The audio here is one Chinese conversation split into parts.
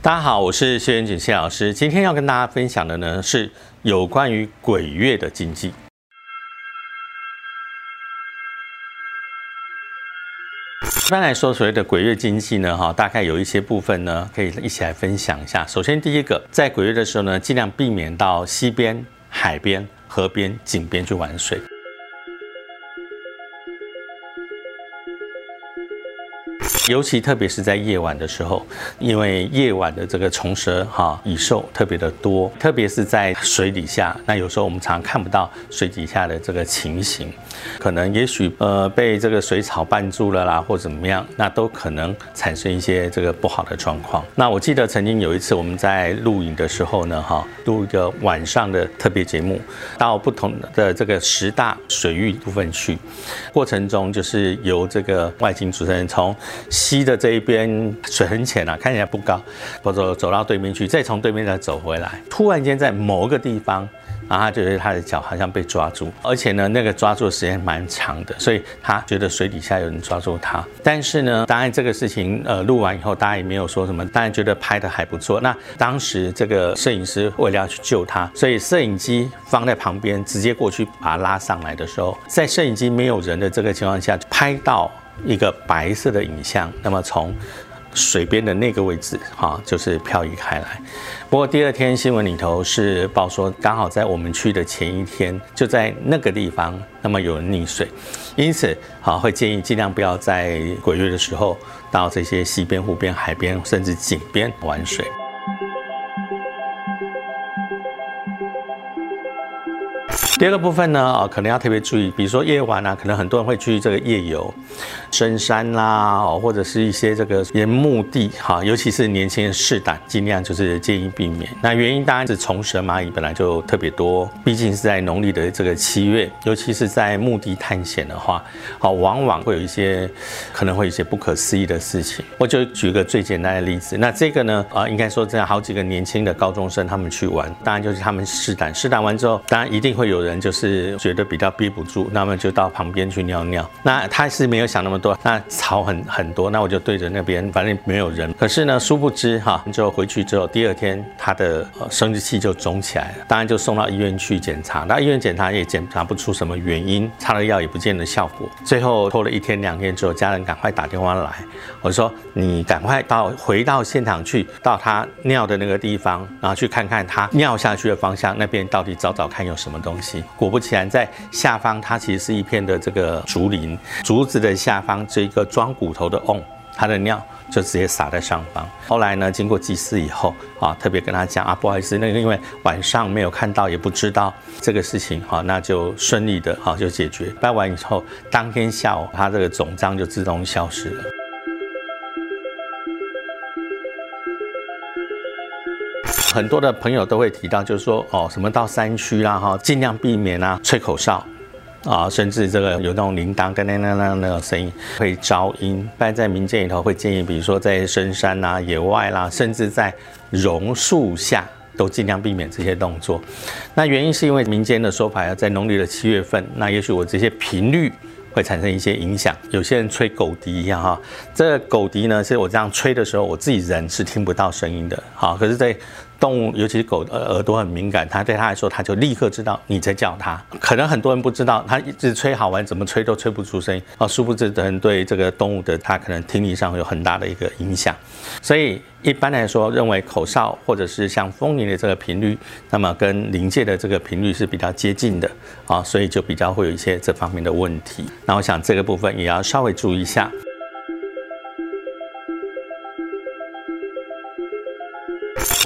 大家好，我是谢元锦谢老师。今天要跟大家分享的呢是有关于鬼月的禁忌。一般来说，所谓的鬼月禁忌呢，哈，大概有一些部分呢，可以一起来分享一下。首先，第一个，在鬼月的时候呢，尽量避免到溪边、海边、河边、井边去玩水。尤其特别是在夜晚的时候，因为夜晚的这个虫蛇哈蚁兽特别的多，特别是在水底下，那有时候我们常看不到水底下的这个情形，可能也许呃被这个水草绊住了啦，或怎么样，那都可能产生一些这个不好的状况。那我记得曾经有一次我们在录影的时候呢，哈，录一个晚上的特别节目，到不同的这个十大水域部分去，过程中就是由这个外景主持人从溪的这一边水很浅啊，看起来不高，我走走到对面去，再从对面再走回来。突然间在某个地方，然后他觉得他的脚好像被抓住，而且呢，那个抓住的时间蛮长的，所以他觉得水底下有人抓住他。但是呢，当然这个事情呃录完以后，大家也没有说什么，当然觉得拍的还不错。那当时这个摄影师为了要去救他，所以摄影机放在旁边，直接过去把他拉上来的时候，在摄影机没有人的这个情况下拍到。一个白色的影像，那么从水边的那个位置，哈，就是漂移开来。不过第二天新闻里头是报说，刚好在我们去的前一天，就在那个地方，那么有人溺水，因此，好会建议尽量不要在鬼月的时候到这些溪边、湖边、海边，甚至井边玩水。第二个部分呢，啊，可能要特别注意，比如说夜晚啊，可能很多人会去这个夜游，深山啦，哦，或者是一些这个沿墓地，哈，尤其是年轻人试胆，尽量就是建议避免。那原因当然是虫蛇蚂蚁本来就特别多，毕竟是在农历的这个七月，尤其是在墓地探险的话，好，往往会有一些可能会有一些不可思议的事情。我就举个最简单的例子，那这个呢，啊，应该说这样好几个年轻的高中生他们去玩，当然就是他们试胆，试胆完之后，当然一定会有人。人就是觉得比较憋不住，那么就到旁边去尿尿。那他是没有想那么多，那草很很多，那我就对着那边，反正没有人。可是呢，殊不知哈，就回去之后，第二天他的生殖器就肿起来了，当然就送到医院去检查。那医院检查也检查不出什么原因，擦了药也不见得效果。最后拖了一天两天之后，家人赶快打电话来，我说你赶快到回到现场去，到他尿的那个地方，然后去看看他尿下去的方向那边到底找找看有什么东西。果不其然，在下方它其实是一片的这个竹林，竹子的下方这一个装骨头的瓮，它的尿就直接洒在上方。后来呢，经过祭祀以后啊，特别跟他讲啊，不好意思，那个因为晚上没有看到，也不知道这个事情哈，那就顺利的哈就解决。拜完以后，当天下午他这个肿胀就自动消失了。很多的朋友都会提到，就是说哦，什么到山区啦哈，尽量避免啊吹口哨啊，甚至这个有那种铃铛噔噔噔噔那种声音会招阴。但在民间里头会建议，比如说在深山呐、野外啦，甚至在榕树下，都尽量避免这些动作。那原因是因为民间的说法要在农历的七月份，那也许我这些频率。会产生一些影响。有些人吹狗笛一样哈，这个狗笛呢，是我这样吹的时候，我自己人是听不到声音的。好，可是，在动物，尤其是狗，耳耳朵很敏感，它对它来说，它就立刻知道你在叫它。可能很多人不知道，它一直吹好玩，怎么吹都吹不出声音啊。殊不知，的人对这个动物的它可能听力上有很大的一个影响。所以一般来说，认为口哨或者是像风铃的这个频率，那么跟临界的这个频率是比较接近的啊，所以就比较会有一些这方面的问题。那我想这个部分也要稍微注意一下。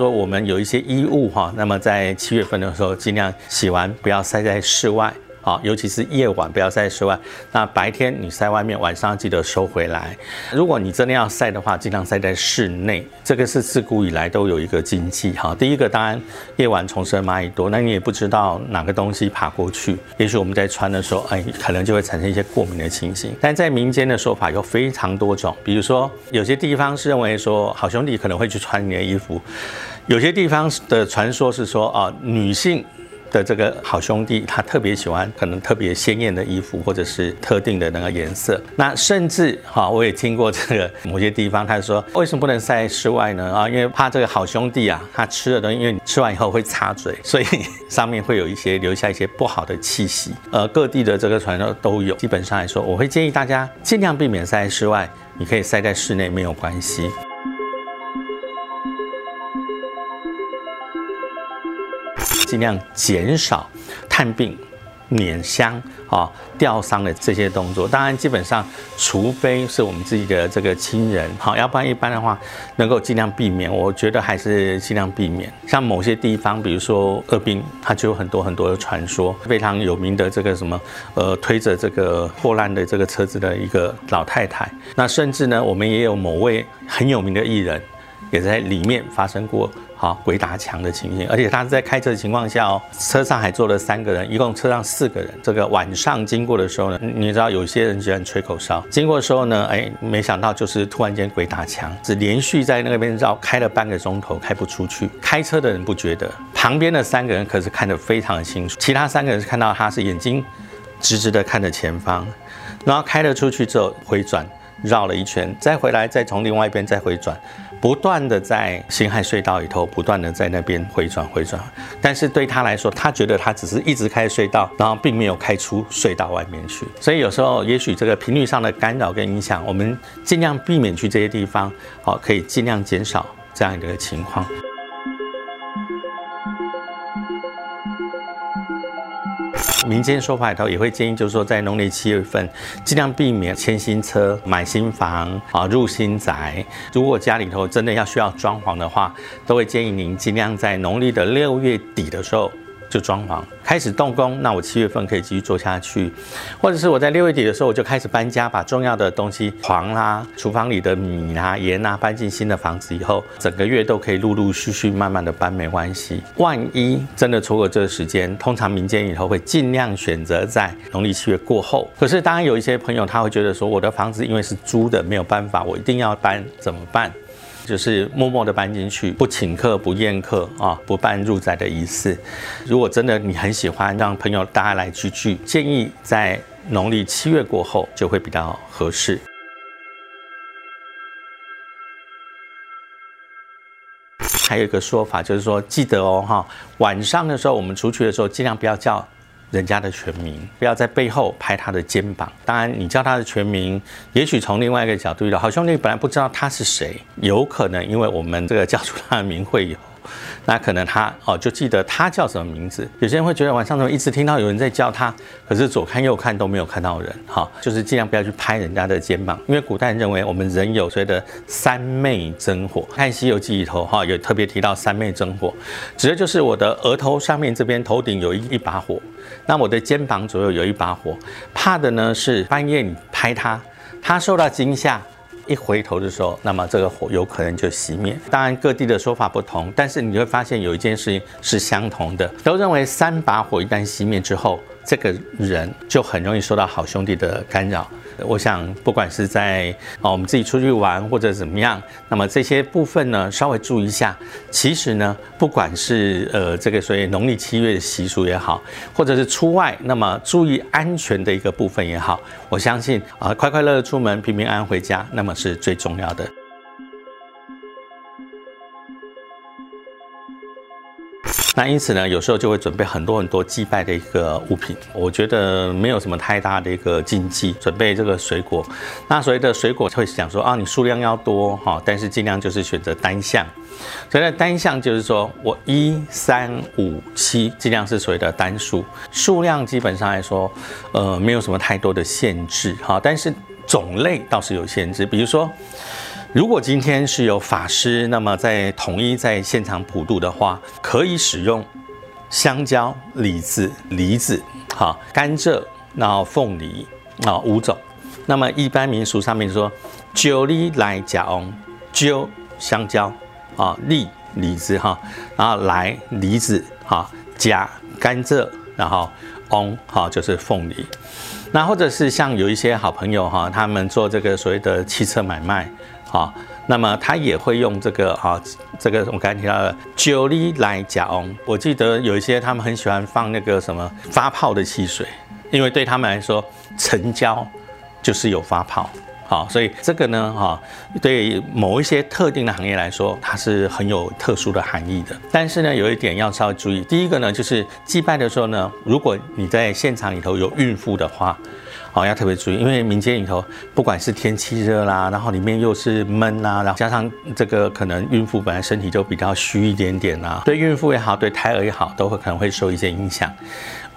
说我们有一些衣物哈，那么在七月份的时候，尽量洗完不要晒在室外。好，尤其是夜晚不要晒室外。那白天你晒外面，晚上记得收回来。如果你真的要晒的话，尽量晒在室内。这个是自古以来都有一个禁忌。哈，第一个当然夜晚虫蛇蚂蚁多，那你也不知道哪个东西爬过去，也许我们在穿的时候，哎，可能就会产生一些过敏的情形。但在民间的说法有非常多种，比如说有些地方是认为说好兄弟可能会去穿你的衣服，有些地方的传说是说啊女性。的这个好兄弟，他特别喜欢可能特别鲜艳的衣服，或者是特定的那个颜色。那甚至哈，我也听过这个某些地方，他说为什么不能晒室外呢？啊，因为怕这个好兄弟啊，他吃的东西，因为你吃完以后会擦嘴，所以上面会有一些留下一些不好的气息。呃，各地的这个传说都有。基本上来说，我会建议大家尽量避免晒在室外，你可以晒在室内没有关系。尽量减少探病、碾香啊、吊丧的这些动作。当然，基本上，除非是我们自己的这个亲人，好，要不然一般的话，能够尽量避免。我觉得还是尽量避免。像某些地方，比如说鄂滨，它就有很多很多的传说，非常有名的这个什么，呃，推着这个破烂的这个车子的一个老太太。那甚至呢，我们也有某位很有名的艺人，也在里面发生过。好，鬼打墙的情形，而且他是在开车的情况下哦，车上还坐了三个人，一共车上四个人。这个晚上经过的时候呢，你知道有些人喜欢吹口哨，经过的时候呢，哎，没想到就是突然间鬼打墙，只连续在那边绕开了半个钟头，开不出去。开车的人不觉得，旁边的三个人可是看得非常的清楚，其他三个人是看到他是眼睛直直的看着前方，然后开了出去之后回转。绕了一圈，再回来，再从另外一边再回转，不断的在辛亥隧道里头，不断的在那边回转回转。但是对他来说，他觉得他只是一直开隧道，然后并没有开出隧道外面去。所以有时候，也许这个频率上的干扰跟影响，我们尽量避免去这些地方，好，可以尽量减少这样一个情况。民间说法里头也会建议，就是说在农历七月份，尽量避免签新车、买新房啊、入新宅。如果家里头真的要需要装潢的话，都会建议您尽量在农历的六月底的时候。就装潢开始动工，那我七月份可以继续做下去，或者是我在六月底的时候我就开始搬家，把重要的东西床啦、厨房里的米啊、盐啊搬进新的房子以后，整个月都可以陆陆续续慢慢的搬，没关系。万一真的错过这个时间，通常民间以后会尽量选择在农历七月过后。可是当然有一些朋友他会觉得说，我的房子因为是租的，没有办法，我一定要搬，怎么办？就是默默的搬进去，不请客，不宴客啊，不办入宅的仪式。如果真的你很喜欢让朋友大家来聚聚，建议在农历七月过后就会比较合适。还有一个说法就是说，记得哦哈，晚上的时候我们出去的时候，尽量不要叫。人家的全名，不要在背后拍他的肩膀。当然，你叫他的全名，也许从另外一个角度好兄弟本来不知道他是谁，有可能因为我们这个叫出他的名讳有。那可能他哦就记得他叫什么名字。有些人会觉得晚上怎么一直听到有人在叫他，可是左看右看都没有看到人。哈，就是尽量不要去拍人家的肩膀，因为古代认为我们人有所谓的三昧真火。看《西游记》里头哈有特别提到三昧真火，指的就是我的额头上面这边头顶有一一把火，那我的肩膀左右有一把火。怕的呢是半夜你拍他，他受到惊吓。一回头的时候，那么这个火有可能就熄灭。当然各地的说法不同，但是你会发现有一件事情是相同的，都认为三把火一旦熄灭之后。这个人就很容易受到好兄弟的干扰。我想，不管是在啊我们自己出去玩或者怎么样，那么这些部分呢，稍微注意一下。其实呢，不管是呃这个所谓农历七月的习俗也好，或者是出外，那么注意安全的一个部分也好，我相信啊快快乐乐出门，平平安安回家，那么是最重要的。那因此呢，有时候就会准备很多很多祭拜的一个物品。我觉得没有什么太大的一个禁忌。准备这个水果，那所谓的水果会想说啊，你数量要多哈，但是尽量就是选择单项。所以呢单项就是说我一三五七，尽量是所谓的单数。数量基本上来说，呃，没有什么太多的限制哈，但是种类倒是有限制，比如说。如果今天是有法师，那么在统一在现场普渡的话，可以使用香蕉、李子、梨子、好甘蔗，然后凤梨啊五种。那么一般民俗上面说，九梨来甲翁，九香蕉啊，梨李子哈，然后来梨子哈，甲甘蔗，然后翁哈就是凤梨。那或者是像有一些好朋友哈，他们做这个所谓的汽车买卖。啊，那么他也会用这个啊，这个我刚才提到的酒力来加翁。我记得有一些他们很喜欢放那个什么发泡的汽水，因为对他们来说，成交就是有发泡。好，所以这个呢，哈，对某一些特定的行业来说，它是很有特殊的含义的。但是呢，有一点要稍微注意，第一个呢，就是祭拜的时候呢，如果你在现场里头有孕妇的话，哦，要特别注意，因为民间里头不管是天气热啦，然后里面又是闷啦，然后加上这个可能孕妇本来身体就比较虚一点点啦，对孕妇也好，对胎儿也好，都会可能会受一些影响。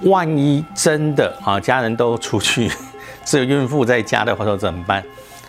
万一真的啊，家人都出去，只有孕妇在家的话，说怎么办？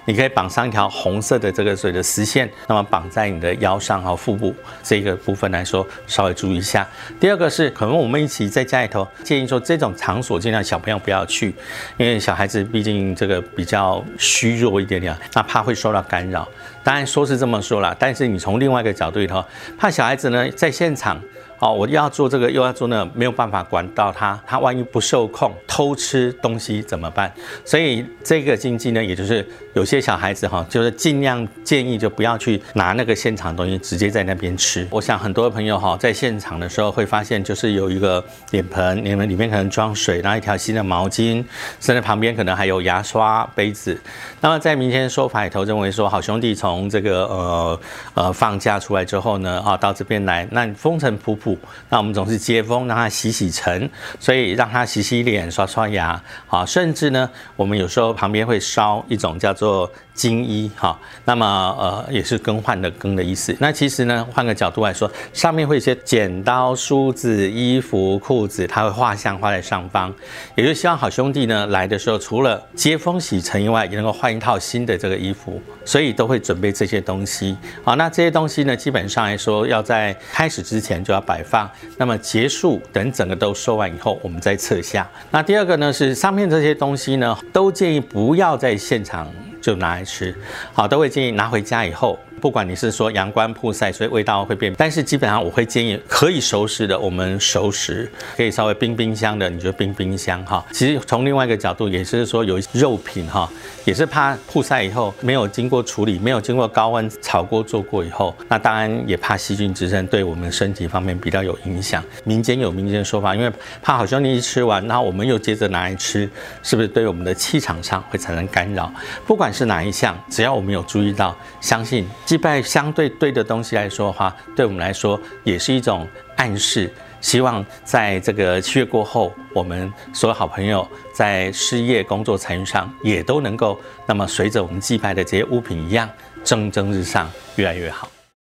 你可以绑上一条红色的这个水的丝线，那么绑在你的腰上和腹部这个部分来说，稍微注意一下。第二个是，可能我们一起在家里头建议说，这种场所尽量小朋友不要去，因为小孩子毕竟这个比较虚弱一点点，那怕会受到干扰。当然说是这么说了，但是你从另外一个角度里头，怕小孩子呢在现场。哦，我要做这个，又要做那，没有办法管到他，他万一不受控偷吃东西怎么办？所以这个禁忌呢，也就是有些小孩子哈，就是尽量建议就不要去拿那个现场东西直接在那边吃。我想很多朋友哈，在现场的时候会发现，就是有一个脸盆，你们里面可能装水，然后一条新的毛巾，甚至旁边可能还有牙刷、杯子。那么在民间说法里头认为说，好兄弟从这个呃呃放假出来之后呢，啊到这边来，那风尘仆仆。那我们总是接风，让他洗洗尘，所以让他洗洗脸、刷刷牙，啊，甚至呢，我们有时候旁边会烧一种叫做金衣，哈，那么呃也是更换的更的意思。那其实呢，换个角度来说，上面会一些剪刀、梳子、衣服、裤子，它会画像画在上方，也就希望好兄弟呢来的时候，除了接风洗尘以外，也能够换一套新的这个衣服，所以都会准备这些东西。好，那这些东西呢，基本上来说，要在开始之前就要摆。摆放，那么结束等整个都收完以后，我们再撤下。那第二个呢，是上面这些东西呢，都建议不要在现场就拿来吃，好，都会建议拿回家以后。不管你是说阳光曝晒，所以味道会变，但是基本上我会建议可以熟食的，我们熟食可以稍微冰冰箱的，你就冰冰箱哈。其实从另外一个角度，也是说有肉品哈，也是怕曝晒以后没有经过处理，没有经过高温炒锅做过以后，那当然也怕细菌滋生，对我们身体方面比较有影响。民间有民间说法，因为怕好兄弟一吃完，然后我们又接着拿来吃，是不是对我们的气场上会产生干扰？不管是哪一项，只要我们有注意到，相信。祭拜相对对的东西来说的话，对我们来说也是一种暗示。希望在这个七月过后，我们所有好朋友在事业、工作、财运上也都能够，那么随着我们祭拜的这些物品一样，蒸蒸日上，越来越好。